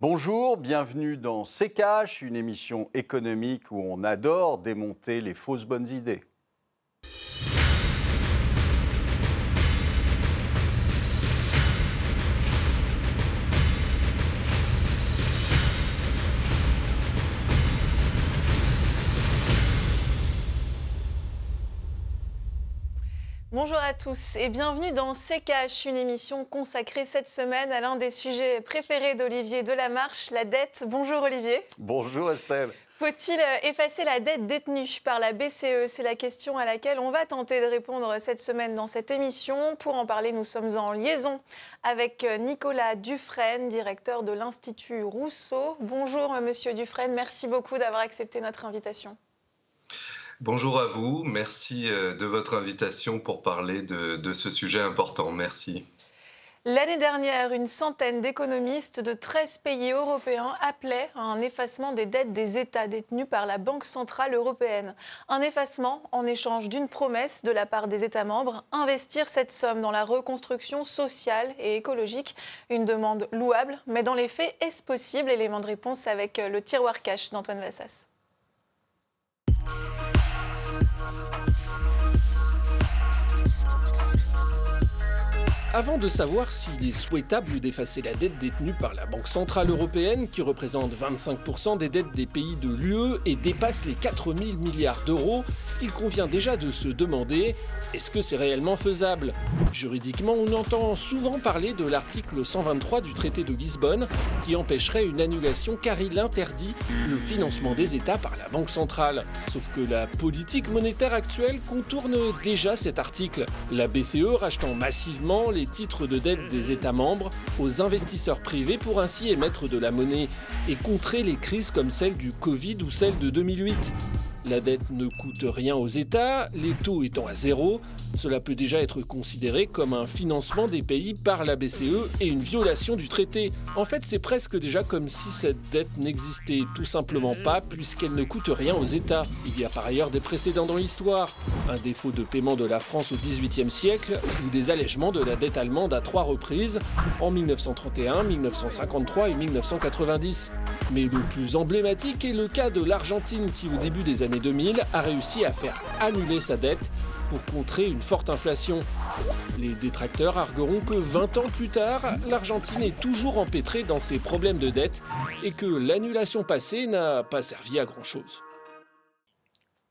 Bonjour, bienvenue dans C'est une émission économique où on adore démonter les fausses bonnes idées. Bonjour à tous et bienvenue dans CKH, une émission consacrée cette semaine à l'un des sujets préférés d'Olivier Delamarche, la dette. Bonjour Olivier. Bonjour Estelle. Faut-il effacer la dette détenue par la BCE C'est la question à laquelle on va tenter de répondre cette semaine dans cette émission. Pour en parler, nous sommes en liaison avec Nicolas Dufresne, directeur de l'Institut Rousseau. Bonjour Monsieur Dufresne, merci beaucoup d'avoir accepté notre invitation. Bonjour à vous, merci euh, de votre invitation pour parler de, ce sujet important. Merci. L'année dernière, une centaine d'économistes de 13 pays européens appelaient à un effacement des dettes des États détenus par la Banque centrale européenne. Un effacement en échange d'une promesse de la part des États membres, investir cette somme dans la reconstruction sociale et écologique. Une demande louable, mais dans les faits, est-ce possible? Élément de réponse avec le tiroir cash d'Antoine Vassas. Avant de savoir s'il est souhaitable d'effacer la dette détenue par la Banque Centrale Européenne, qui représente 25% des dettes des pays de l'UE et dépasse les 4 000 milliards d'euros, il convient déjà de se demander est-ce que c'est réellement faisable? Juridiquement, on entend souvent parler de l'article 123 du traité de Lisbonne qui empêcherait une annulation car il interdit le financement des États par la Banque centrale. Sauf que la politique monétaire actuelle contourne déjà cet article, la BCE rachetant massivement les titres de dette des États membres aux investisseurs privés pour ainsi émettre de la monnaie et contrer les crises comme celle du Covid ou celle de 2008. La dette ne coûte rien aux États, les taux étant à zéro, cela peut déjà être considéré comme un financement des pays par la BCE et une violation du traité. En fait, c'est presque déjà comme si cette dette n'existait tout simplement pas puisqu'elle ne coûte rien aux États. Il y a par ailleurs des précédents dans l'histoire. Un défaut de paiement de la France au XVIIIe siècle ou des allègements de la dette allemande à trois reprises en 1931, 1953 et 1990. Mais le plus emblématique est le cas de l'Argentine qui au début des années 2000 a réussi à faire annuler sa dette pour contrer une forte inflation. Les détracteurs argueront que 20 ans plus tard, l'Argentine est toujours empêtrée dans ses problèmes de dette et que l'annulation passée n'a pas servi à grand-chose.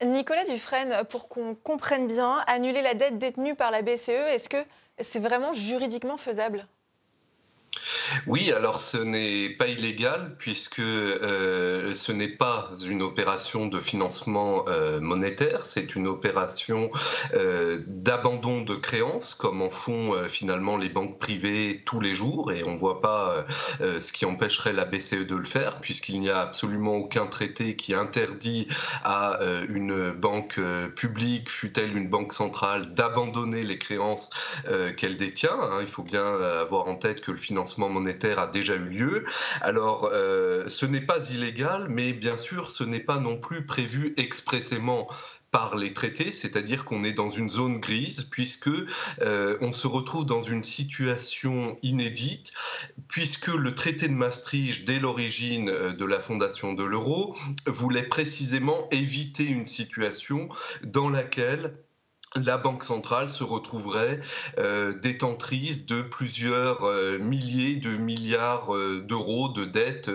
Nicolas Dufresne, pour qu'on comprenne bien, annuler la dette détenue par la BCE, est-ce que c'est vraiment juridiquement faisable? Oui, alors ce n'est pas illégal puisque euh, ce n'est pas une opération de financement euh, monétaire, c'est une opération euh, d'abandon de créances comme en font finalement les banques privées tous les jours et on ne voit pas ce qui empêcherait la BCE de le faire puisqu'il n'y a absolument aucun traité qui interdit à une banque publique, fût-elle une banque centrale, d'abandonner les créances qu'elle détient. Hein. Il faut bien avoir en tête que le financement monétaire a déjà eu lieu. Alors, euh, ce n'est pas illégal, mais bien sûr, ce n'est pas non plus prévu expressément par les traités, c'est-à-dire qu'on est dans une zone grise puisque euh, on se retrouve dans une situation inédite puisque le traité de Maastricht dès l'origine euh, de la fondation de l'euro voulait précisément éviter une situation dans laquelle la Banque centrale se retrouverait euh, détentrice de plusieurs euh, milliers de milliards euh, d'euros de dettes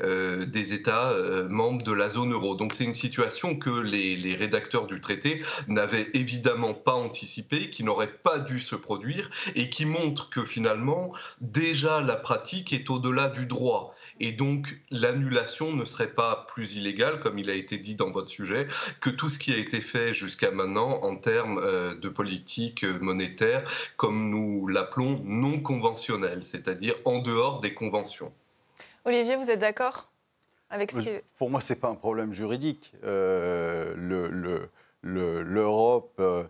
des États membres de la zone euro. Donc c'est une situation que les, les rédacteurs du traité n'avaient évidemment pas anticipée, qui n'aurait pas dû se produire et qui montre que finalement déjà la pratique est au-delà du droit. Et donc, l'annulation ne serait pas plus illégale, comme il a été dit dans votre sujet, que tout ce qui a été fait jusqu'à maintenant en termes euh, de politique monétaire, comme nous l'appelons non conventionnelle, c'est-à-dire en dehors des conventions. Olivier, vous êtes d'accord avec ce qui... Pour moi, ce n'est pas un problème juridique. Euh, L'Europe... Euh, euh, euh,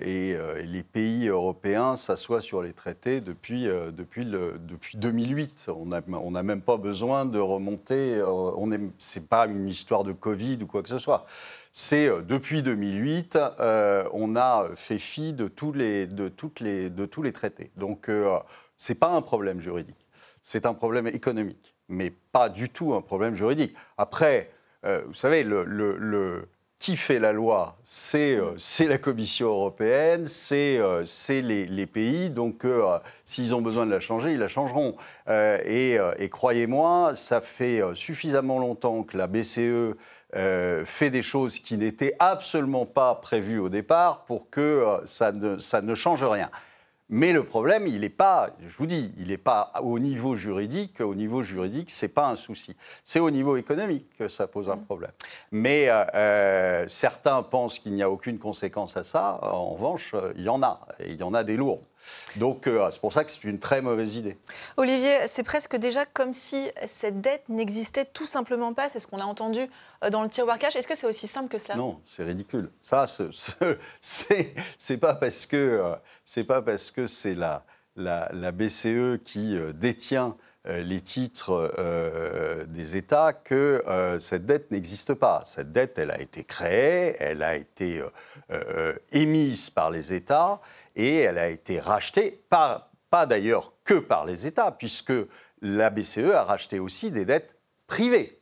et, les pays européens s'assoient sur les traités depuis, euh, depuis, le, depuis 2008. On n'a même pas besoin de remonter. Ce n'est pas une histoire de Covid ou quoi que ce soit. C'est depuis 2008, on a fait fi de tous les, de toutes les, de tous les traités. Donc, ce n'est pas un problème juridique, c'est un problème économique. mais pas du tout un problème juridique. Après, vous savez, le, qui fait la loi C'est la Commission européenne, c'est les, les, pays. Donc, s'ils ont besoin de la changer, ils la changeront. et, et croyez-moi, ça fait suffisamment longtemps que la BCE euh, fait des choses qui n'étaient absolument pas prévues au départ pour que euh, ça, ne, ça ne change rien. Mais le problème, il n'est pas, je vous dis, il n'est pas au niveau juridique. Au niveau juridique, ce n'est pas un souci. C'est au niveau économique que ça pose un problème. Mais euh, certains pensent qu'il n'y a aucune conséquence à ça. En revanche, il y en a. Et il y en a des lourdes. Donc euh, c'est pour ça que c'est une très mauvaise idée. Olivier, c'est presque déjà comme si cette dette n'existait tout simplement pas. C'est ce qu'on a entendu euh, dans le tiroir cash. Est-ce que c'est aussi simple que cela? Non, c'est ridicule. Ça, c'est pas parce que euh, c'est pas parce que c'est la, la, BCE qui détient les titres des États que cette dette n'existe pas. Cette dette, elle a été créée, elle a été émise par les États et elle a été rachetée, pas, pas d'ailleurs que par les États, puisque la BCE a racheté aussi des dettes privées,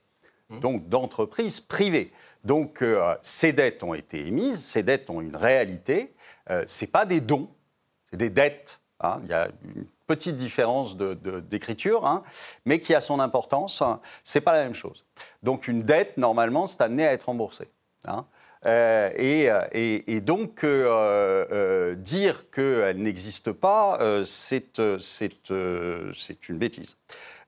mmh. donc d'entreprises privées. Donc euh, ces dettes ont été émises, ces dettes ont une réalité, euh, ce pas des dons, c'est des dettes. Hein. Il y a une petite différence d'écriture, de, hein, mais qui a son importance. C'est pas la même chose. Donc une dette, normalement, c'est amené à être remboursée. Hein. Euh, euh, et, donc, euh, dire qu'elle n'existe pas, c'est une bêtise.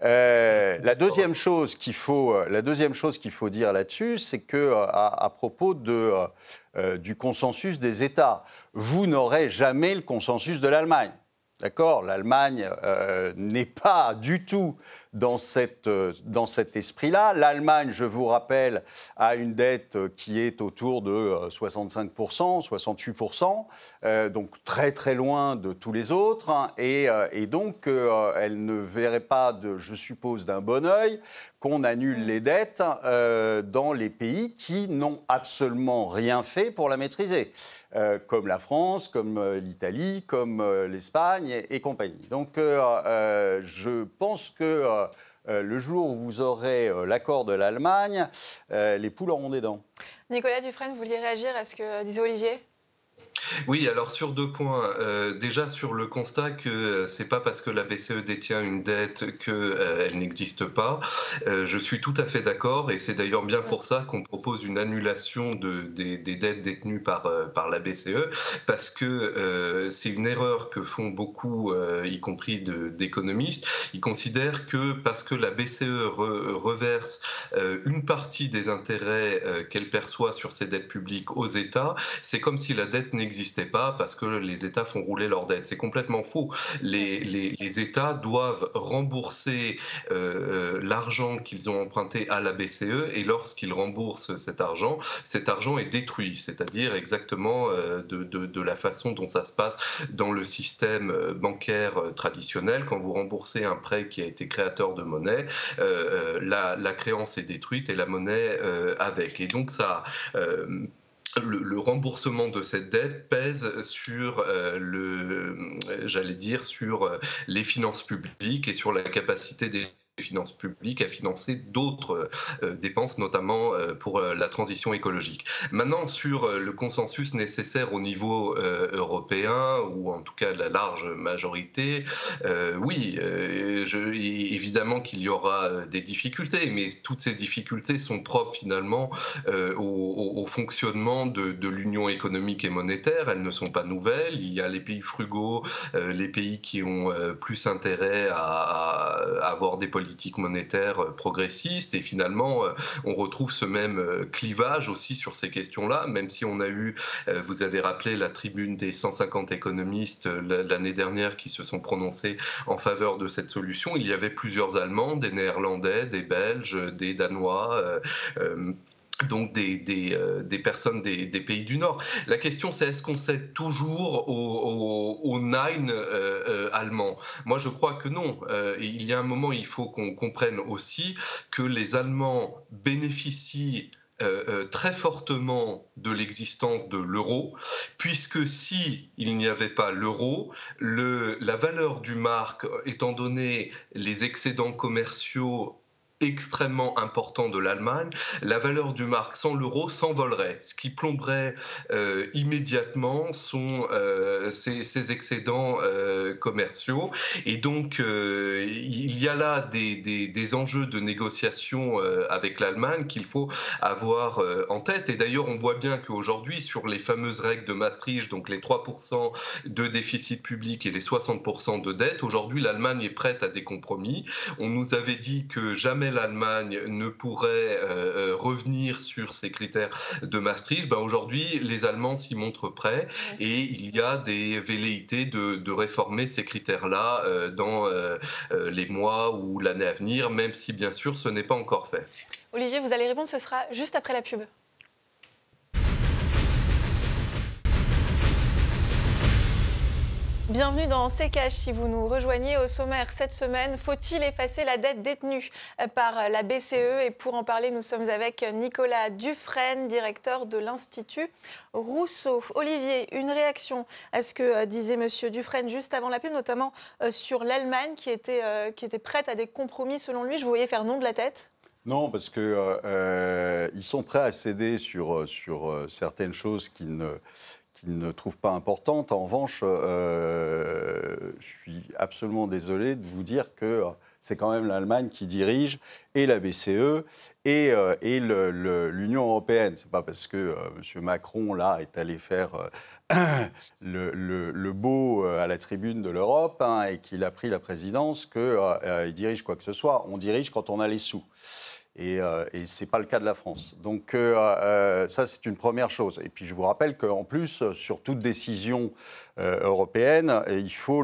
la deuxième chose qu'il faut, la deuxième chose qu'il faut dire là-dessus, c'est que à, propos du consensus des États, vous n'aurez jamais le consensus de l'Allemagne. D'accord? L'Allemagne n'est pas du tout dans, cette, euh, dans cet esprit-là. L'Allemagne, je vous rappelle, a une dette qui est autour de 65%, euh, 68%, euh, donc très très loin de tous les autres. Hein. et, donc, elle ne verrait pas, je suppose, d'un bon oeil qu'on annule les dettes dans les pays qui n'ont absolument rien fait pour la maîtriser, comme la France, comme l'Italie, comme l'Espagne et, compagnie. Donc, je pense que euh, le jour où vous aurez euh, l'accord de l'Allemagne, euh, les poules auront des dents. Nicolas Dufresne, vous vouliez réagir à ce que disait Olivier? Oui, alors sur deux points. Euh, déjà sur le constat que euh, c'est pas parce que la BCE détient une dette qu'elle euh, n'existe pas. je suis tout à fait d'accord et c'est d'ailleurs bien pour ça qu'on propose une annulation de, des, dettes détenues par, par la BCE parce que c'est une erreur que font beaucoup, y compris d'économistes. Ils considèrent que parce que la BCE reverse une partie des intérêts qu'elle perçoit sur ses dettes publiques aux États, c'est comme si la dette n'existait n'existait pas parce que les États font rouler leurs dettes. C'est complètement faux. Les, États doivent rembourser euh, euh, l'argent qu'ils ont emprunté à la BCE et lorsqu'ils remboursent cet argent, cet argent est détruit, c'est-à-dire exactement euh, de, de, la façon dont ça se passe dans le système bancaire traditionnel. Quand vous remboursez un prêt qui a été créateur de monnaie, la, la, créance est détruite et la monnaie avec. Et donc ça le, remboursement de cette dette pèse sur euh, le, j'allais dire, sur euh, les finances publiques et sur la capacité des finances publiques à financer d'autres euh, dépenses, notamment euh, pour euh, la transition écologique. Maintenant, sur le consensus nécessaire au niveau européen, ou en tout cas la large majorité, oui, évidemment qu'il y aura des difficultés, mais toutes ces difficultés sont propres finalement au, fonctionnement de, de l'union économique et monétaire. Elles ne sont pas nouvelles. Il y a les pays frugaux, les pays qui ont plus intérêt à, à avoir des politiques politique monétaire euh, progressiste. Et finalement euh, on retrouve ce même euh, clivage aussi sur ces questions-là, même si on a eu, vous avez rappelé la tribune des 150 économistes l'année dernière qui se sont prononcés en faveur de cette solution, il y avait plusieurs Allemands, des Néerlandais, des Belges, des Danois donc des, des, euh, personnes des, pays du Nord. La question, c'est est-ce qu'on sait toujours au, au, nine euh, euh, allemand Moi, je crois que non. il y a un moment, il faut qu'on comprenne aussi que les Allemands bénéficient très fortement de l'existence de l'euro, puisque si il n'y avait pas l'euro, la valeur du marque, étant donné les excédents commerciaux extrêmement important de l'Allemagne, la valeur du marque sans l'euro s'envolerait, ce qui plomberait euh, immédiatement son, euh, ses, excédents euh, commerciaux. Et donc, il y a là des, des, enjeux de négociation avec l'Allemagne qu'il faut avoir en tête. Et d'ailleurs, on voit bien qu'aujourd'hui, sur les fameuses règles de Maastricht, donc les 3% de déficit public et les 60% de dette, aujourd'hui, l'Allemagne est prête à des compromis. On nous avait dit que jamais l'Allemagne ne pourrait euh, euh, revenir sur ces critères de Maastricht, ben aujourd'hui, les Allemands s'y montrent prêts et il y a des velléités de, réformer ces critères-là euh, dans les mois ou l'année à venir, même si bien sûr ce n'est pas encore fait. Olivier, vous allez répondre, ce sera juste après la pub. Bienvenue dans C'est Si vous nous rejoignez au sommaire cette semaine, faut-il effacer la dette détenue par la BCE Et pour en parler, nous sommes avec Nicolas Dufresne, directeur de l'Institut Rousseau. Olivier, une réaction à ce que euh, disait Monsieur Dufresne juste avant la pub, notamment euh, sur l'Allemagne qui était, euh, qui était prête à des compromis selon lui. Je vous voyais faire non de la tête non, parce qu'ils sont prêts à céder sur, sur certaines choses qui ne, ne trouve pas importante. En revanche, euh, je suis absolument désolé de vous dire que c'est quand même l'Allemagne qui dirige et la BCE et, euh, et l'Union européenne. C'est pas parce que euh, M. Macron là est allé faire le, beau à la tribune de l'Europe hein, et qu'il a pris la présidence qu'il dirige quoi que ce soit. On dirige quand on a les sous. Et, euh, ce n'est pas le cas de la France. Donc euh, euh, ça, c'est une première chose. Et puis je vous rappelle qu'en plus, sur toute décision européenne, il faut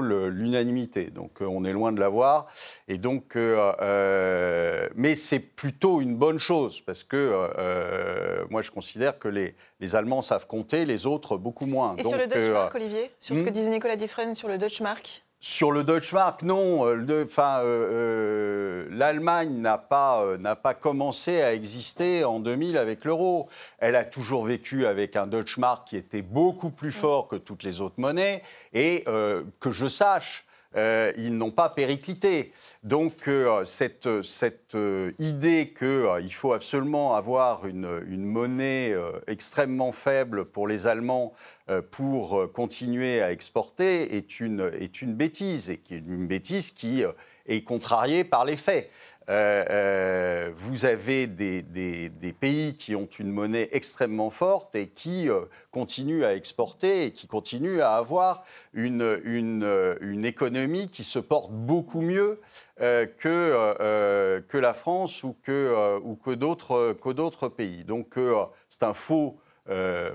l'unanimité. Donc on est loin de l'avoir. Et donc, mais c'est plutôt une bonne chose parce que moi, je considère que les, les, Allemands savent compter, les autres beaucoup moins. Et sur le Dutch Mark, Olivier, sur ce que hmm disait Nicolas Diffren sur le Dutch Mark? Sur le Deutschmark, non. Euh, enfin, euh, euh, l'Allemagne n'a pas, n'a pas commencé à exister en 2000 avec l'euro. Elle a toujours vécu avec un Deutschmark qui était beaucoup plus fort que toutes les autres monnaies et que je sache, ils n'ont pas périclité. Donc cette, cette idée qu'il faut absolument avoir une, une monnaie extrêmement faible pour les Allemands euh, pour euh, continuer à exporter est une, est une bêtise, et une bêtise qui euh, est contrariée par les faits. Vous avez des, pays qui ont une monnaie extrêmement forte et qui continuent à exporter et qui continuent à avoir une, économie qui se porte beaucoup mieux que, la France ou que, d'autres pays. Donc c'est un faux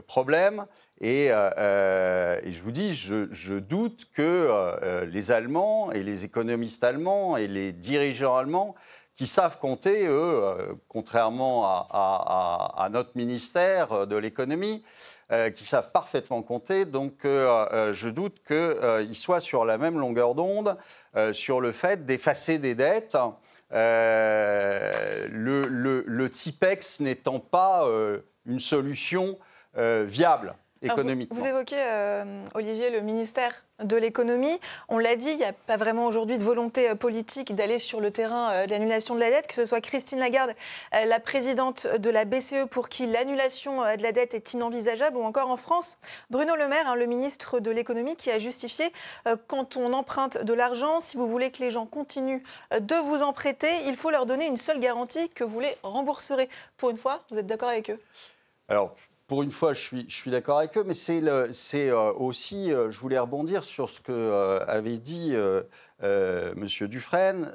problème. Euh, euh, et, je vous dis, je, doute que euh, les Allemands et les économistes allemands et les dirigeants allemands qui savent compter, eux, contrairement à, notre ministère de l'économie, qui savent parfaitement compter. Donc je doute qu'ils soient sur la même longueur d'onde sur le fait d'effacer des dettes. le, le, TIPEX n'étant pas une solution viable vous, évoquez, euh, Olivier, le ministère de l'économie. On l'a dit, il n'y a pas vraiment aujourd'hui de volonté euh, politique d'aller sur le terrain euh, de l'annulation de la dette, que ce soit Christine Lagarde, la présidente de la BCE, pour qui l'annulation de la dette est inenvisageable, ou encore en France, Bruno Le Maire, hein, le ministre de l'économie, qui a justifié quand on emprunte de l'argent, si vous voulez que les gens continuent de vous en prêter, il faut leur donner une seule garantie que vous les rembourserez. Pour une fois, vous êtes d'accord avec eux? Alors, pour une fois, je suis, je suis d'accord avec eux, mais c'est euh, aussi, euh, je voulais rebondir sur ce que euh, avait dit M. Dufresne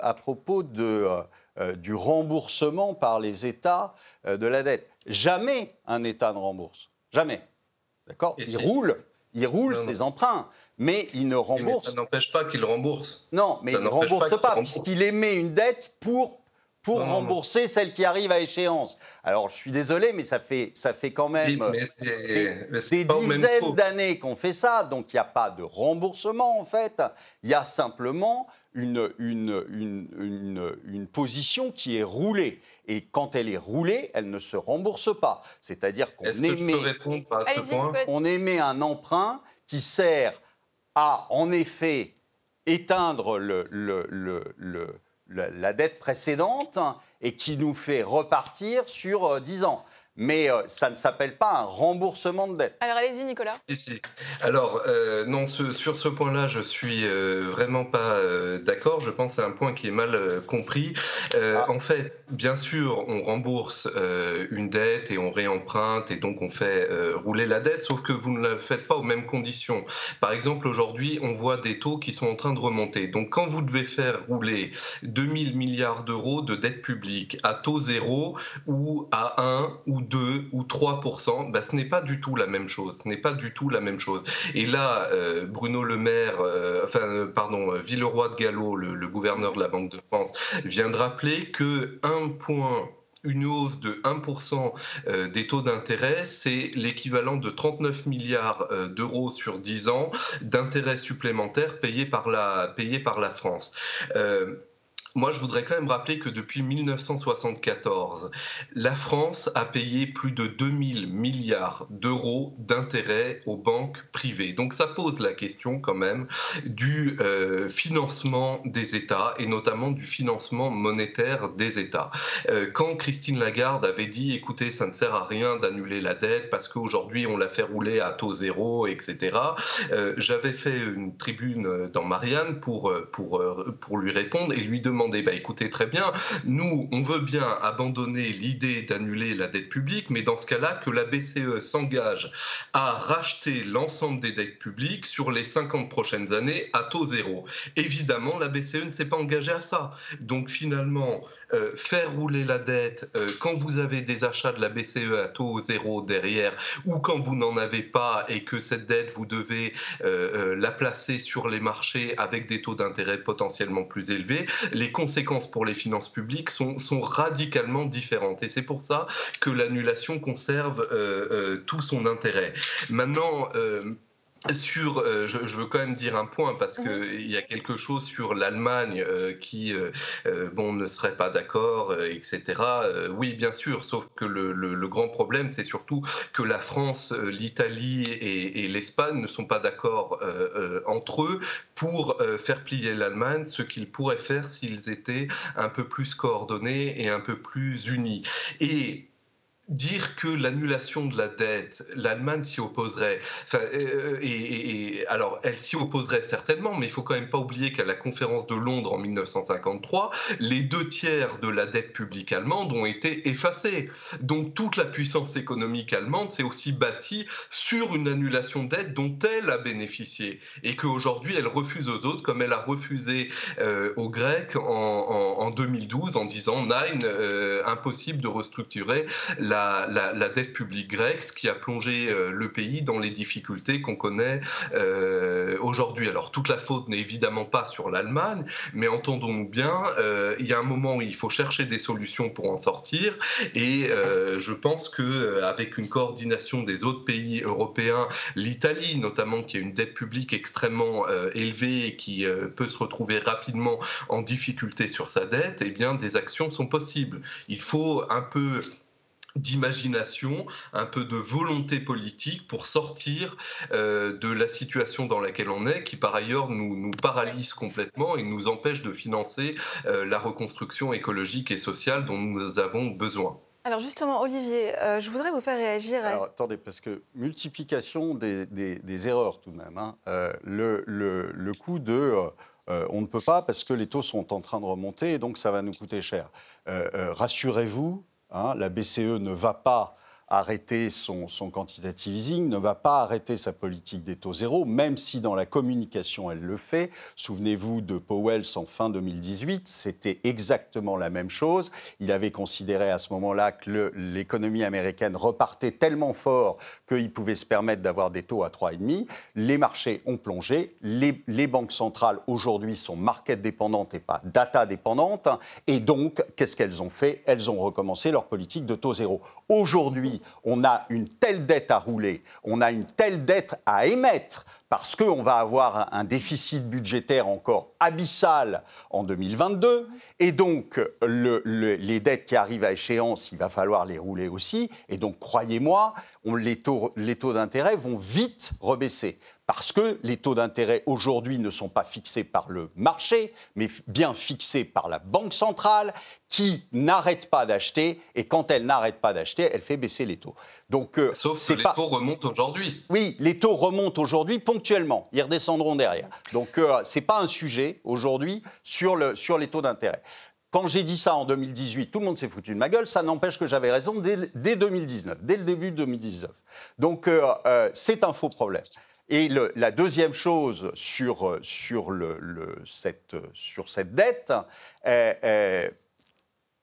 à propos de, du remboursement par les États de la dette. Jamais un État ne rembourse. Jamais. D'accord Il roule, il roule ses emprunts mais il ne rembourse. Mais ça n'empêche pas qu'il rembourse. Non, mais il ne rembourse pas, puisqu'il émet une dette pour pour rembourser celle qui arrive à échéance. Alors, je suis désolé, mais ça fait, ça fait quand même des, dizaines d'années qu'on fait ça, donc il n'y a pas de remboursement en fait, il y a simplement une, une, une, une, position qui est roulée. Et quand elle est roulée, elle ne se rembourse pas. C'est-à-dire qu'on émet, on émet un emprunt qui sert à, en effet, éteindre le, le, le la, dette précédente et qui nous fait repartir sur 10 ans mais euh, ça ne s'appelle pas un remboursement de dette. Alors allez-y Nicolas. Si, si. Alors euh, non, sur ce point-là, je suis euh, vraiment pas d'accord. Je pense à un point qui est mal compris. Ah. En fait, bien sûr, on rembourse une dette et on réemprunte et donc on fait rouler la dette, sauf que vous ne la faites pas aux mêmes conditions. Par exemple, aujourd'hui, on voit des taux qui sont en train de remonter. Donc quand vous devez faire rouler 2000 milliards d'euros de dette publique à taux zéro ou à 1 ou 2 ou 3 bah, ce n'est pas du tout la même chose. Ce n'est pas du tout la même chose. Et là, euh, Bruno Le Maire, euh, enfin, euh, pardon, Villeroy de Gallo, le, gouverneur de la Banque de France, vient de rappeler que point une hausse de 1% des taux d'intérêt, c'est l'équivalent de 39 milliards d'euros sur 10 ans d'intérêts supplémentaires payés par la, payés par la France. Moi, je voudrais quand même rappeler que depuis 1974, la France a payé plus de 2000 milliards d'euros d'intérêts aux banques privées. Donc ça pose la question quand même du euh, financement des États et notamment du financement monétaire des États. Euh, quand Christine Lagarde avait dit, écoutez, ça ne sert à rien d'annuler la dette parce qu'aujourd'hui on la fait rouler à taux zéro, etc., euh, j'avais fait une tribune dans Marianne pour, pour, pour lui répondre et lui demander bah, écoutez, très bien, nous, on veut bien abandonner l'idée d'annuler la dette publique, mais dans ce cas-là, que la BCE s'engage à racheter l'ensemble des dettes publiques sur les 50 prochaines années à taux zéro. Évidemment, la BCE ne s'est pas engagée à ça. Donc finalement, euh, faire rouler la dette euh, quand vous avez des achats de la BCE à taux zéro derrière, ou quand vous n'en avez pas et que cette dette, vous devez euh, la placer sur les marchés avec des taux d'intérêt potentiellement plus élevés, les conséquences pour les finances publiques sont, radicalement différentes. Et c'est pour ça que l'annulation conserve tout son intérêt. Maintenant, sur, euh, je, veux quand même dire un point parce qu'il mhm. y a quelque chose sur l'Allemagne euh, qui, euh, bon, ne serait pas d'accord, etc. oui, bien sûr, sauf que le, grand problème, c'est surtout que la France, l'Italie et, et l'Espagne ne sont pas d'accord entre eux pour faire plier l'Allemagne, ce qu'ils pourraient faire s'ils étaient un peu plus coordonnés et un peu plus unis. Et dire que l'annulation de la dette, l'Allemagne s'y opposerait. Enfin, euh, et, alors, elle s'y opposerait certainement, mais il faut quand même pas oublier qu'à la conférence de Londres en 1953, les deux tiers de la dette publique allemande ont été effacés. Donc toute la puissance économique allemande s'est aussi bâtie sur une annulation de dette dont elle a bénéficié et qu'aujourd'hui elle refuse aux autres, comme elle a refusé euh, aux Grecs en, 2012 en disant Nein, euh, impossible de restructurer la la, dette publique grecque, ce qui a plongé euh, le pays dans les difficultés qu'on connaît euh, aujourd'hui. Alors toute la faute n'est évidemment pas sur l'Allemagne, mais entendons-nous bien, euh, il y a un moment où il faut chercher des solutions pour en sortir, et je pense que avec une coordination des autres pays européens, l'Italie notamment, qui a une dette publique extrêmement élevée et qui peut se retrouver rapidement en difficulté sur sa dette, eh bien des actions sont possibles. Il faut un peu d'imagination, un peu de volonté politique pour sortir euh, de la situation dans laquelle on est, qui par ailleurs nous, nous paralyse complètement et nous empêche de financer euh, la reconstruction écologique et sociale dont nous avons besoin. Alors justement, Olivier, euh, je voudrais vous faire réagir. À... Alors, attendez, parce que multiplication des, des, erreurs tout de même. Hein. le, le, le, coût de... on ne peut pas parce que les taux sont en train de remonter et donc ça va nous coûter cher. Rassurez-vous, Hein, la BCE ne va pas arrêter son, quantitative easing, ne va pas arrêter sa politique des taux zéro, même si dans la communication elle le fait. Souvenez-vous de Powell en fin 2018, c'était exactement la même chose. Il avait considéré à ce moment-là que l'économie américaine repartait tellement fort qu'il pouvait se permettre d'avoir des taux à 3,5. Les marchés ont plongé. Les, les banques centrales aujourd'hui sont market dépendantes et pas data dépendantes. Et donc, qu'est-ce qu'elles ont fait? Elles ont recommencé leur politique de taux zéro. Aujourd'hui, on a une telle dette à rouler, on a une telle dette à émettre, parce qu'on va avoir un déficit budgétaire encore abyssal en 2022, et donc les dettes qui arrivent à échéance, il va falloir les rouler aussi, et donc croyez-moi, les taux, les taux d'intérêt vont vite rebaisser. Parce que les taux d'intérêt aujourd'hui ne sont pas fixés par le marché, mais bien fixés par la Banque centrale qui n'arrête pas d'acheter. Et quand elle n'arrête pas d'acheter, elle fait baisser les taux. Donc, euh, Sauf que les taux remontent aujourd'hui. Oui, les taux remontent aujourd'hui ponctuellement. Ils redescendront derrière. Donc euh, ce n'est pas un sujet aujourd'hui sur, le, sur les taux d'intérêt. Quand j'ai dit ça en 2018, tout le monde s'est foutu de ma gueule. Ça n'empêche que j'avais raison dès, 2019, dès le début de 2019. Donc euh, euh, c'est un faux problème. Et la deuxième chose sur, sur, le, cette, sur cette dette,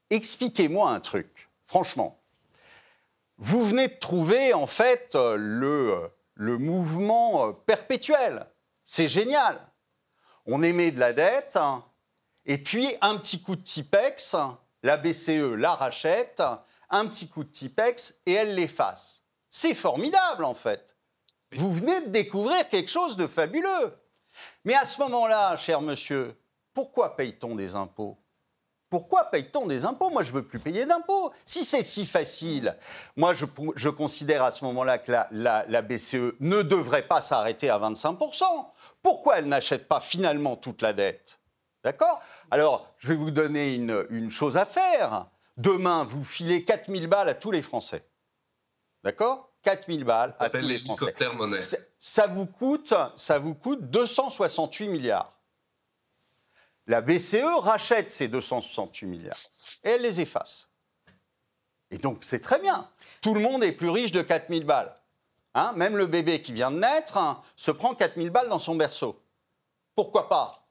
expliquez-moi un truc, franchement. Vous venez de trouver en fait le, le mouvement perpétuel. C'est génial. On émet de la dette, et puis, un petit coup de Tipex, la BCE la rachète, un petit coup de Tipex et elle l'efface. C'est formidable, en fait. Vous venez de découvrir quelque chose de fabuleux. Mais à ce moment-là, cher monsieur, pourquoi paye-t-on des impôts? Pourquoi paye-t-on des impôts? Moi, je ne veux plus payer d'impôts. Si c'est si facile, moi, je, considère à ce moment-là que la, la, BCE ne devrait pas s'arrêter à 25%. Pourquoi elle n'achète pas finalement toute la dette? D'accord? Alors, je vais vous donner une, chose à faire. Demain, vous filez 4000 balles à tous les Français. D'accord? 4000 balles à tous les Français. Monnaie. Ça, vous coûte, ça vous coûte 268 milliards. La BCE rachète ces 268 milliards et elle les efface. Et donc c'est très bien. Tout le monde est plus riche de 4000 balles. Hein? Même le bébé qui vient de naître hein, se prend 4000 balles dans son berceau. Pourquoi pas?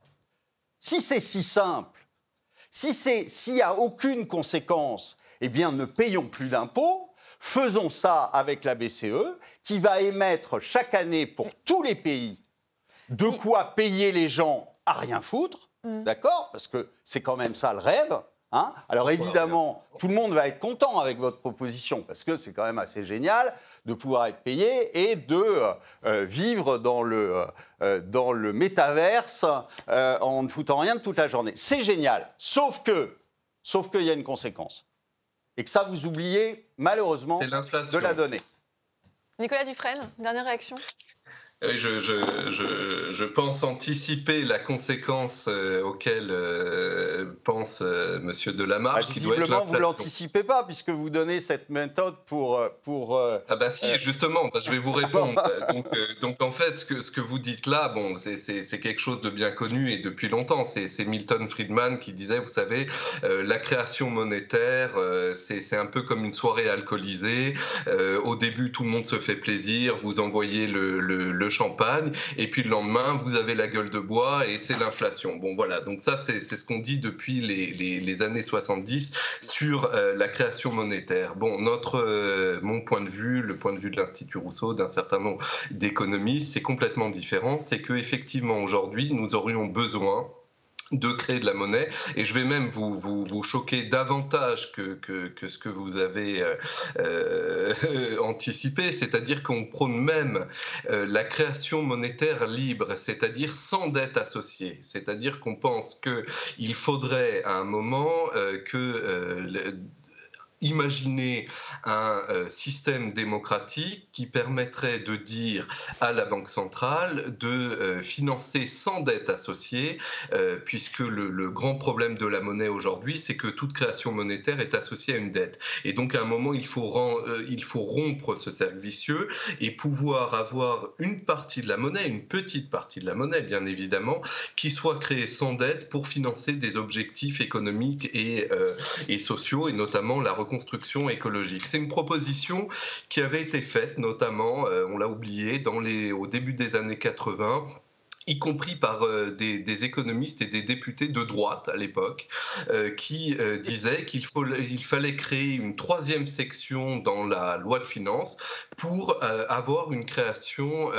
Si c'est si simple, si s'il n'y a aucune conséquence, eh bien ne payons plus d'impôts, faisons ça avec la BCE, qui va émettre chaque année pour tous les pays de quoi payer les gens à rien foutre, mm. d'accord? Parce que c'est quand même ça le rêve. Hein Alors évidemment, tout le monde va être content avec votre proposition, parce que c'est quand même assez génial de pouvoir être payé et de euh, vivre dans le, euh, dans le métaverse euh, en ne foutant rien de toute la journée. C'est génial, sauf que, sauf qu'il y a une conséquence. Et que ça, vous oubliez malheureusement de la donner. Nicolas Dufresne, dernière réaction je, je, je, je, pense anticiper la conséquence euh, auquel euh, pense euh, Monsieur Delamarche. Ah, visiblement, vous l'anticipez pas puisque vous donnez cette méthode pour pour. ah bah si, justement, bah, je vais vous répondre. donc, donc en fait, ce que ce que vous dites là, bon, c'est quelque chose de bien connu et depuis longtemps. C'est Milton Friedman qui disait, vous savez, la création monétaire, c'est un peu comme une soirée alcoolisée. au début, tout le monde se fait plaisir. Vous envoyez le, le, le champagne, et puis le lendemain, vous avez la gueule de bois et c'est l'inflation. Bon, voilà, donc ça, c'est ce qu'on dit depuis les, les, années 70 sur euh, la création monétaire. Bon, notre, euh, mon point de vue, le point de vue de l'Institut Rousseau, d'un certain nombre d'économistes, c'est complètement différent. C'est que effectivement aujourd'hui, nous aurions besoin de créer de la monnaie. Et je vais même vous, vous, choquer davantage que, que, ce que vous avez euh, euh anticipé, c'est-à-dire qu'on prône même euh, la création monétaire libre, c'est-à-dire sans dette associée. C'est-à-dire qu'on pense qu'il faudrait à un moment que imaginer un euh, système démocratique qui permettrait de dire à la Banque centrale de euh, financer sans dette associée, euh, puisque le, grand problème de la monnaie aujourd'hui, c'est que toute création monétaire est associée à une dette. Et donc à un moment, il faut, rompre ce cercle vicieux et pouvoir avoir une partie de la monnaie, une petite partie de la monnaie, bien évidemment, qui soit créée sans dette pour financer des objectifs économiques et, et sociaux, et notamment la reconstruction écologique. C'est une proposition qui avait été faite, notamment, euh, on l'a oublié, au début des années 80 y compris par euh, des, économistes et des députés de droite à l'époque, euh, qui euh, disaient qu'il il fallait créer une troisième section dans la loi de finances pour avoir une création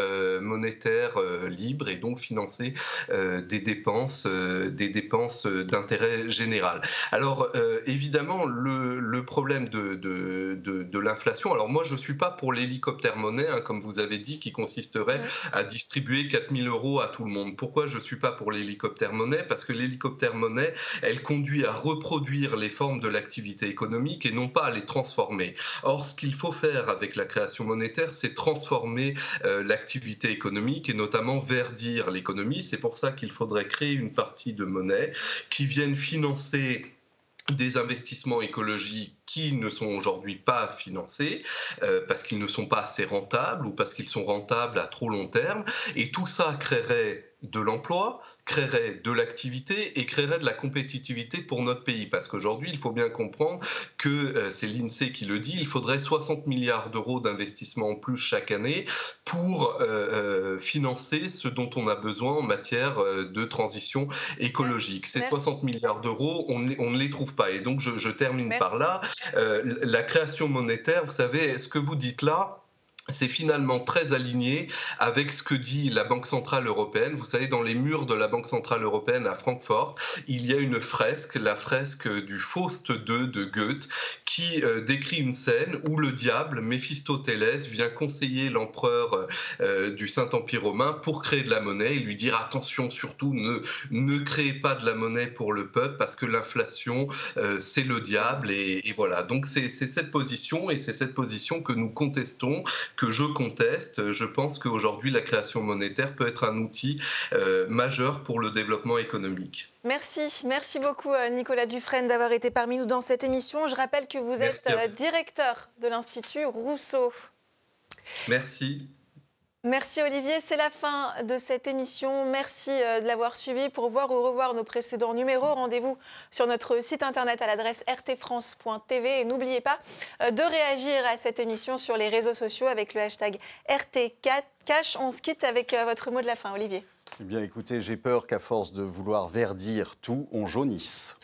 monétaire libre et donc financer des dépenses, des dépenses d'intérêt général. Alors évidemment, le, problème de, de, de, l'inflation, alors moi je ne suis pas pour l'hélicoptère monnaie, hein, comme vous avez dit, qui consisterait à distribuer 4000 euros à le monde. Pourquoi je ne suis pas pour l'hélicoptère monnaie? Parce que l'hélicoptère monnaie, elle conduit à reproduire les formes de l'activité économique et non pas à les transformer. Or, ce qu'il faut faire avec la création monétaire, c'est transformer euh, l'activité économique et notamment verdir l'économie. C'est pour ça qu'il faudrait créer une partie de monnaie qui vienne financer des investissements écologiques qui ne sont aujourd'hui pas financés euh, parce qu'ils ne sont pas assez rentables ou parce qu'ils sont rentables à trop long terme. Et tout ça créerait de l'emploi, créerait de l'activité et créerait de la compétitivité pour notre pays. Parce qu'aujourd'hui, il faut bien comprendre que, euh, c'est l'INSEE qui le dit, il faudrait 60 milliards d'euros d'investissement en plus chaque année pour euh, euh, financer ce dont on a besoin en matière de transition écologique. Ces 60 milliards d'euros, on, on, ne les trouve pas. Et donc, je, je termine par là. la création monétaire, vous savez, ce que vous dites là, c'est finalement très aligné avec ce que dit la Banque Centrale Européenne. Vous savez, dans les murs de la Banque Centrale Européenne à Francfort, il y a une fresque, la fresque du Faust II de Goethe, qui euh, décrit une scène où le diable, Méphistophélès, vient conseiller l'empereur euh, du Saint-Empire romain pour créer de la monnaie et lui dire attention surtout, ne, ne créez pas de la monnaie pour le peuple parce que l'inflation, euh, c'est le diable. Et voilà, donc c'est cette position et c'est cette position que nous contestons que je conteste. Je pense qu'aujourd'hui, la création monétaire peut être un outil euh, majeur pour le développement économique. Merci, merci beaucoup euh, Nicolas Dufresne d'avoir été parmi nous dans cette émission. Je rappelle que vous êtes euh, directeur de l'Institut Rousseau. Merci. Merci Olivier, c'est la fin de cette émission. Merci euh, de l'avoir suivi. Pour voir ou revoir nos précédents numéros, rendez-vous sur notre site internet à l'adresse rtfrance.tv et n'oubliez pas euh, de réagir à cette émission sur les réseaux sociaux avec le hashtag RT4Cash. On se quitte avec euh, votre mot de la fin, Olivier. Eh bien écoutez, j'ai peur qu'à force de vouloir verdir tout, on jaunisse.